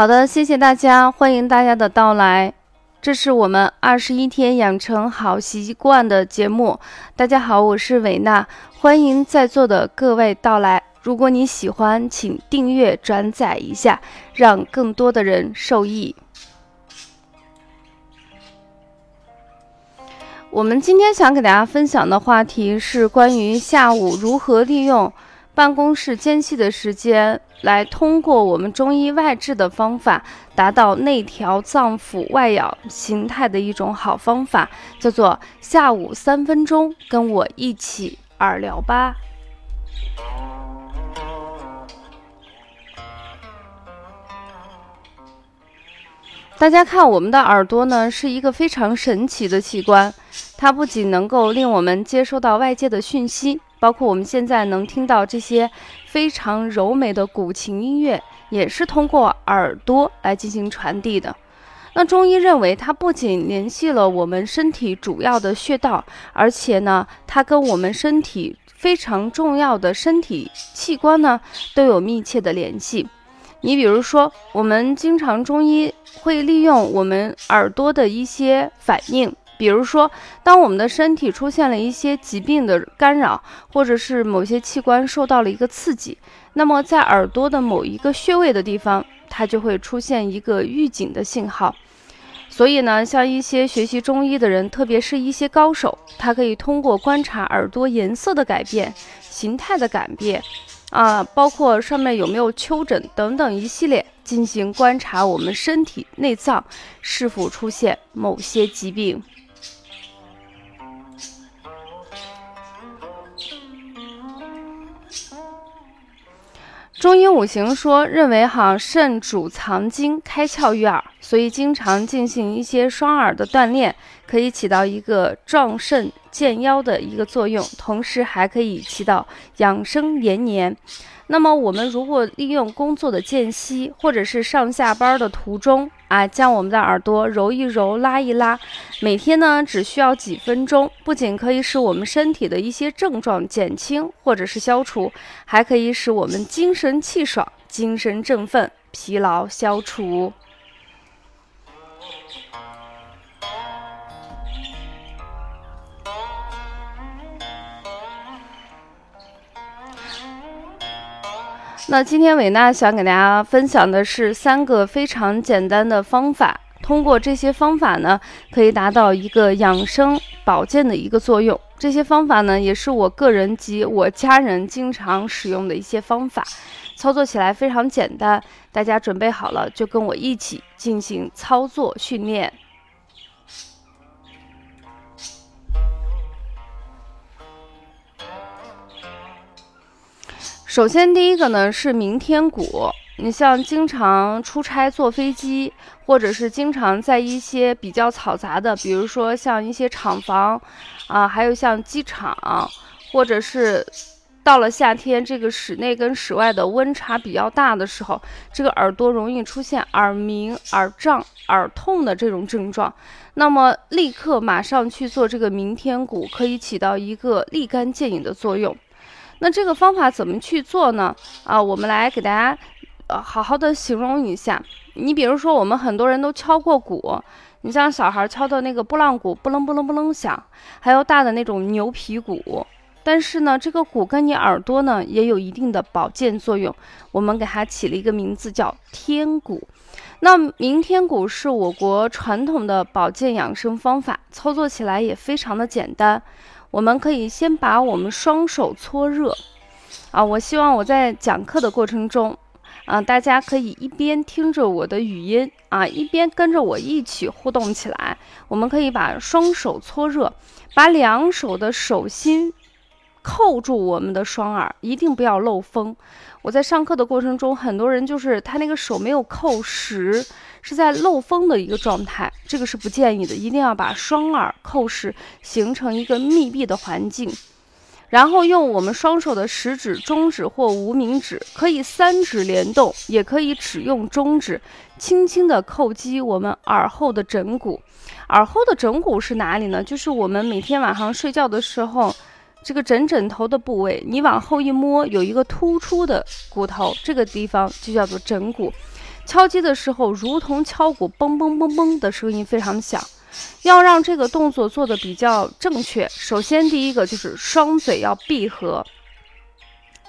好的，谢谢大家，欢迎大家的到来。这是我们二十一天养成好习惯的节目。大家好，我是韦娜，欢迎在座的各位到来。如果你喜欢，请订阅转载一下，让更多的人受益。我们今天想给大家分享的话题是关于下午如何利用办公室间隙的时间。来通过我们中医外治的方法，达到内调脏腑、外养形态的一种好方法，叫做下午三分钟，跟我一起耳疗吧。大家看，我们的耳朵呢，是一个非常神奇的器官，它不仅能够令我们接收到外界的讯息。包括我们现在能听到这些非常柔美的古琴音乐，也是通过耳朵来进行传递的。那中医认为，它不仅联系了我们身体主要的穴道，而且呢，它跟我们身体非常重要的身体器官呢都有密切的联系。你比如说，我们经常中医会利用我们耳朵的一些反应。比如说，当我们的身体出现了一些疾病的干扰，或者是某些器官受到了一个刺激，那么在耳朵的某一个穴位的地方，它就会出现一个预警的信号。所以呢，像一些学习中医的人，特别是一些高手，他可以通过观察耳朵颜色的改变、形态的改变，啊，包括上面有没有丘疹等等一系列，进行观察我们身体内脏是否出现某些疾病。中医五行说认为，哈肾主藏精，开窍于耳，所以经常进行一些双耳的锻炼，可以起到一个壮肾健腰的一个作用，同时还可以起到养生延年。那么我们如果利用工作的间隙，或者是上下班的途中啊，将我们的耳朵揉一揉、拉一拉，每天呢只需要几分钟，不仅可以使我们身体的一些症状减轻或者是消除，还可以使我们精神气爽、精神振奋、疲劳消除。那今天伟娜想给大家分享的是三个非常简单的方法，通过这些方法呢，可以达到一个养生保健的一个作用。这些方法呢，也是我个人及我家人经常使用的一些方法，操作起来非常简单。大家准备好了，就跟我一起进行操作训练。首先，第一个呢是明天鼓。你像经常出差坐飞机，或者是经常在一些比较嘈杂的，比如说像一些厂房，啊，还有像机场，或者是到了夏天，这个室内跟室外的温差比较大的时候，这个耳朵容易出现耳鸣、耳胀、耳痛的这种症状。那么，立刻马上去做这个明天鼓，可以起到一个立竿见影的作用。那这个方法怎么去做呢？啊，我们来给大家，呃，好好的形容一下。你比如说，我们很多人都敲过鼓，你像小孩敲的那个拨浪鼓，不楞不楞不楞响，还有大的那种牛皮鼓。但是呢，这个鼓跟你耳朵呢也有一定的保健作用。我们给它起了一个名字叫天鼓。那明天鼓是我国传统的保健养生方法，操作起来也非常的简单。我们可以先把我们双手搓热，啊，我希望我在讲课的过程中，啊，大家可以一边听着我的语音，啊，一边跟着我一起互动起来。我们可以把双手搓热，把两手的手心扣住我们的双耳，一定不要漏风。我在上课的过程中，很多人就是他那个手没有扣实。是在漏风的一个状态，这个是不建议的，一定要把双耳扣实，形成一个密闭的环境。然后用我们双手的食指、中指或无名指，可以三指联动，也可以只用中指，轻轻的叩击我们耳后的枕骨。耳后的枕骨是哪里呢？就是我们每天晚上睡觉的时候，这个枕枕头的部位，你往后一摸，有一个突出的骨头，这个地方就叫做枕骨。敲击的时候如同敲鼓，嘣嘣嘣嘣的声音非常响。要让这个动作做的比较正确，首先第一个就是双嘴要闭合。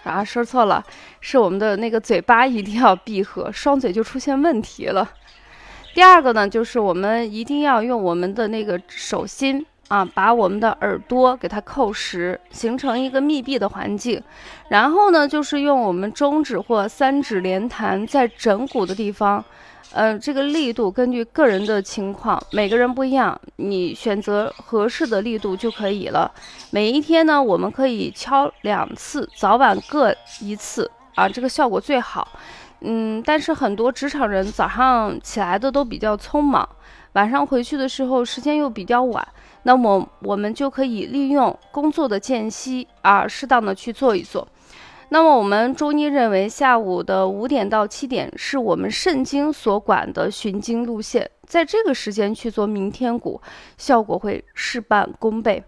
啊，说错了，是我们的那个嘴巴一定要闭合，双嘴就出现问题了。第二个呢，就是我们一定要用我们的那个手心啊，把我们的耳朵给它扣实，形成一个密闭的环境。然后呢，就是用我们中指或三指连弹在枕骨的地方。呃，这个力度根据个人的情况，每个人不一样，你选择合适的力度就可以了。每一天呢，我们可以敲两次，早晚各一次啊，这个效果最好。嗯，但是很多职场人早上起来的都比较匆忙，晚上回去的时候时间又比较晚，那么我们就可以利用工作的间隙啊，适当的去做一做。那么我们中医认为，下午的五点到七点是我们肾经所管的循经路线，在这个时间去做明天鼓，效果会事半功倍。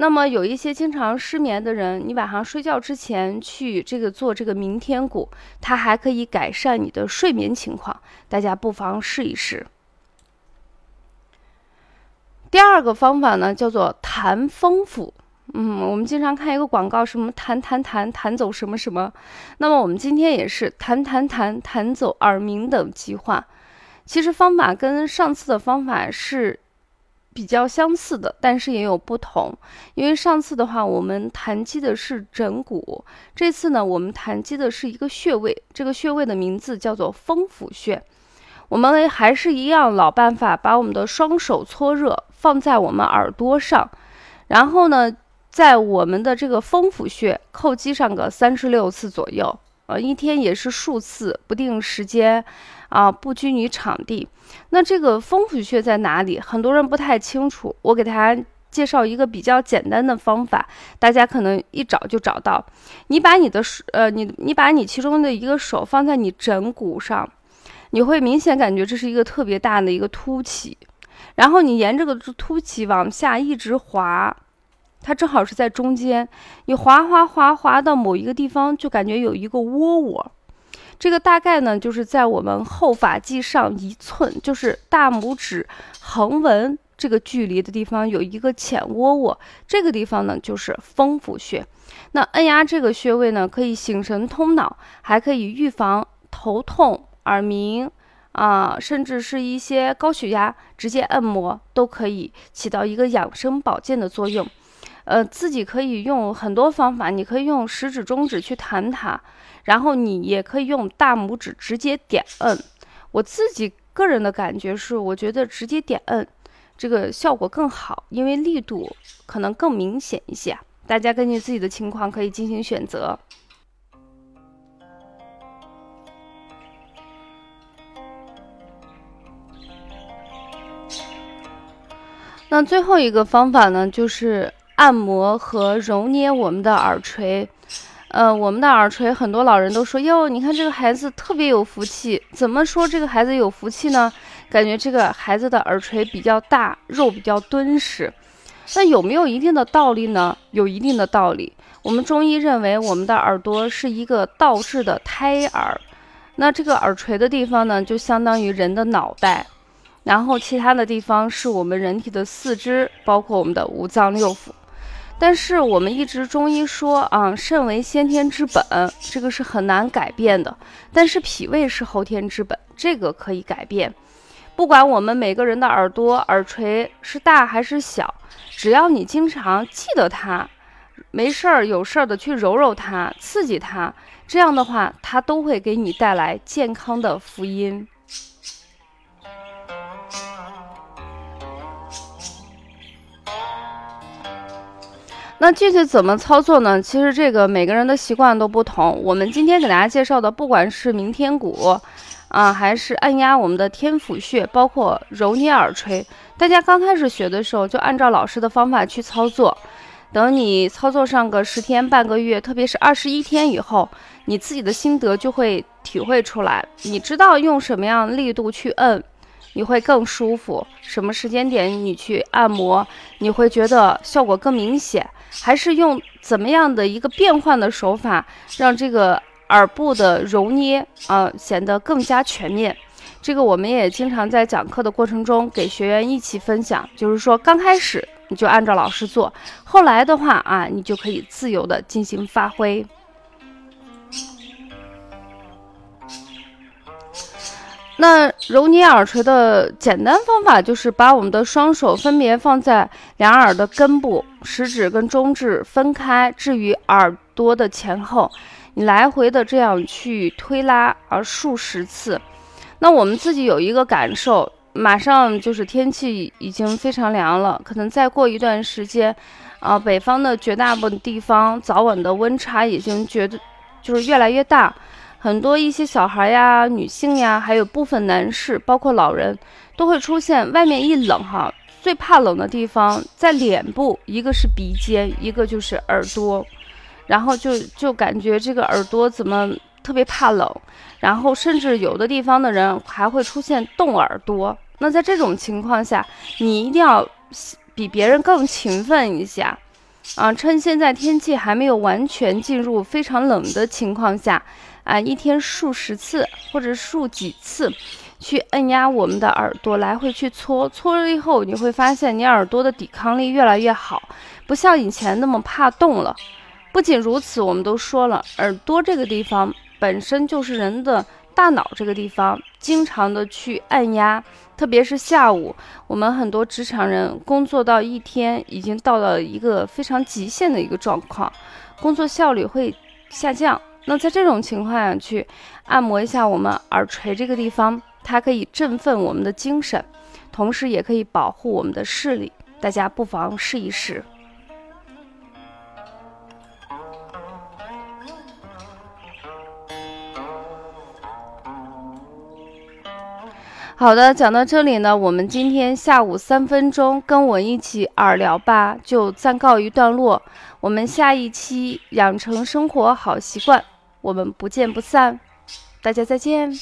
那么有一些经常失眠的人，你晚上睡觉之前去这个做这个明天鼓，它还可以改善你的睡眠情况，大家不妨试一试。第二个方法呢，叫做弹风府。嗯，我们经常看一个广告，什么弹弹弹弹走什么什么。那么我们今天也是弹弹弹弹走耳鸣等疾患。其实方法跟上次的方法是比较相似的，但是也有不同。因为上次的话，我们弹击的是枕骨，这次呢，我们弹击的是一个穴位，这个穴位的名字叫做风府穴。我们还是一样老办法，把我们的双手搓热，放在我们耳朵上，然后呢。在我们的这个风府穴叩击上个三十六次左右，呃，一天也是数次，不定时间，啊，不拘泥场地。那这个风府穴在哪里？很多人不太清楚。我给大家介绍一个比较简单的方法，大家可能一找就找到。你把你的手，呃，你你把你其中的一个手放在你枕骨上，你会明显感觉这是一个特别大的一个凸起，然后你沿这个凸起往下一直滑。它正好是在中间，你滑滑滑滑到某一个地方，就感觉有一个窝窝。这个大概呢，就是在我们后发际上一寸，就是大拇指横纹这个距离的地方有一个浅窝窝。这个地方呢，就是风府穴。那按压这个穴位呢，可以醒神通脑，还可以预防头痛、耳鸣啊，甚至是一些高血压，直接按摩都可以起到一个养生保健的作用。呃，自己可以用很多方法，你可以用食指、中指去弹它，然后你也可以用大拇指直接点摁。我自己个人的感觉是，我觉得直接点摁这个效果更好，因为力度可能更明显一些。大家根据自己的情况可以进行选择。那最后一个方法呢，就是。按摩和揉捏我们的耳垂，呃，我们的耳垂，很多老人都说哟，你看这个孩子特别有福气。怎么说这个孩子有福气呢？感觉这个孩子的耳垂比较大，肉比较敦实。那有没有一定的道理呢？有一定的道理。我们中医认为，我们的耳朵是一个倒置的胎耳，那这个耳垂的地方呢，就相当于人的脑袋。然后其他的地方是我们人体的四肢，包括我们的五脏六腑。但是我们一直中医说啊，肾为先天之本，这个是很难改变的。但是脾胃是后天之本，这个可以改变。不管我们每个人的耳朵耳垂是大还是小，只要你经常记得它，没事儿有事儿的去揉揉它，刺激它，这样的话，它都会给你带来健康的福音。那具体怎么操作呢？其实这个每个人的习惯都不同。我们今天给大家介绍的，不管是明天鼓，啊，还是按压我们的天府穴，包括揉捏耳垂，大家刚开始学的时候就按照老师的方法去操作。等你操作上个十天半个月，特别是二十一天以后，你自己的心得就会体会出来。你知道用什么样力度去摁，你会更舒服；什么时间点你去按摩，你会觉得效果更明显。还是用怎么样的一个变换的手法，让这个耳部的揉捏啊，显得更加全面。这个我们也经常在讲课的过程中给学员一起分享，就是说刚开始你就按照老师做，后来的话啊，你就可以自由的进行发挥。那揉捏耳垂的简单方法就是把我们的双手分别放在两耳的根部，食指跟中指分开置于耳朵的前后，你来回的这样去推拉啊数十次。那我们自己有一个感受，马上就是天气已经非常凉了，可能再过一段时间，啊，北方的绝大部分地方早晚的温差已经觉得就是越来越大。很多一些小孩呀、女性呀，还有部分男士，包括老人，都会出现外面一冷哈，最怕冷的地方在脸部，一个是鼻尖，一个就是耳朵，然后就就感觉这个耳朵怎么特别怕冷，然后甚至有的地方的人还会出现冻耳朵。那在这种情况下，你一定要比别人更勤奋一下啊，趁现在天气还没有完全进入非常冷的情况下。啊，一天数十次或者数几次，去按压我们的耳朵，来回去搓搓了以后，你会发现你耳朵的抵抗力越来越好，不像以前那么怕冻了。不仅如此，我们都说了，耳朵这个地方本身就是人的大脑这个地方，经常的去按压，特别是下午，我们很多职场人工作到一天已经到了一个非常极限的一个状况，工作效率会下降。那在这种情况下去按摩一下我们耳垂这个地方，它可以振奋我们的精神，同时也可以保护我们的视力。大家不妨试一试。好的，讲到这里呢，我们今天下午三分钟跟我一起耳聊吧，就暂告一段落。我们下一期养成生活好习惯。我们不见不散，大家再见。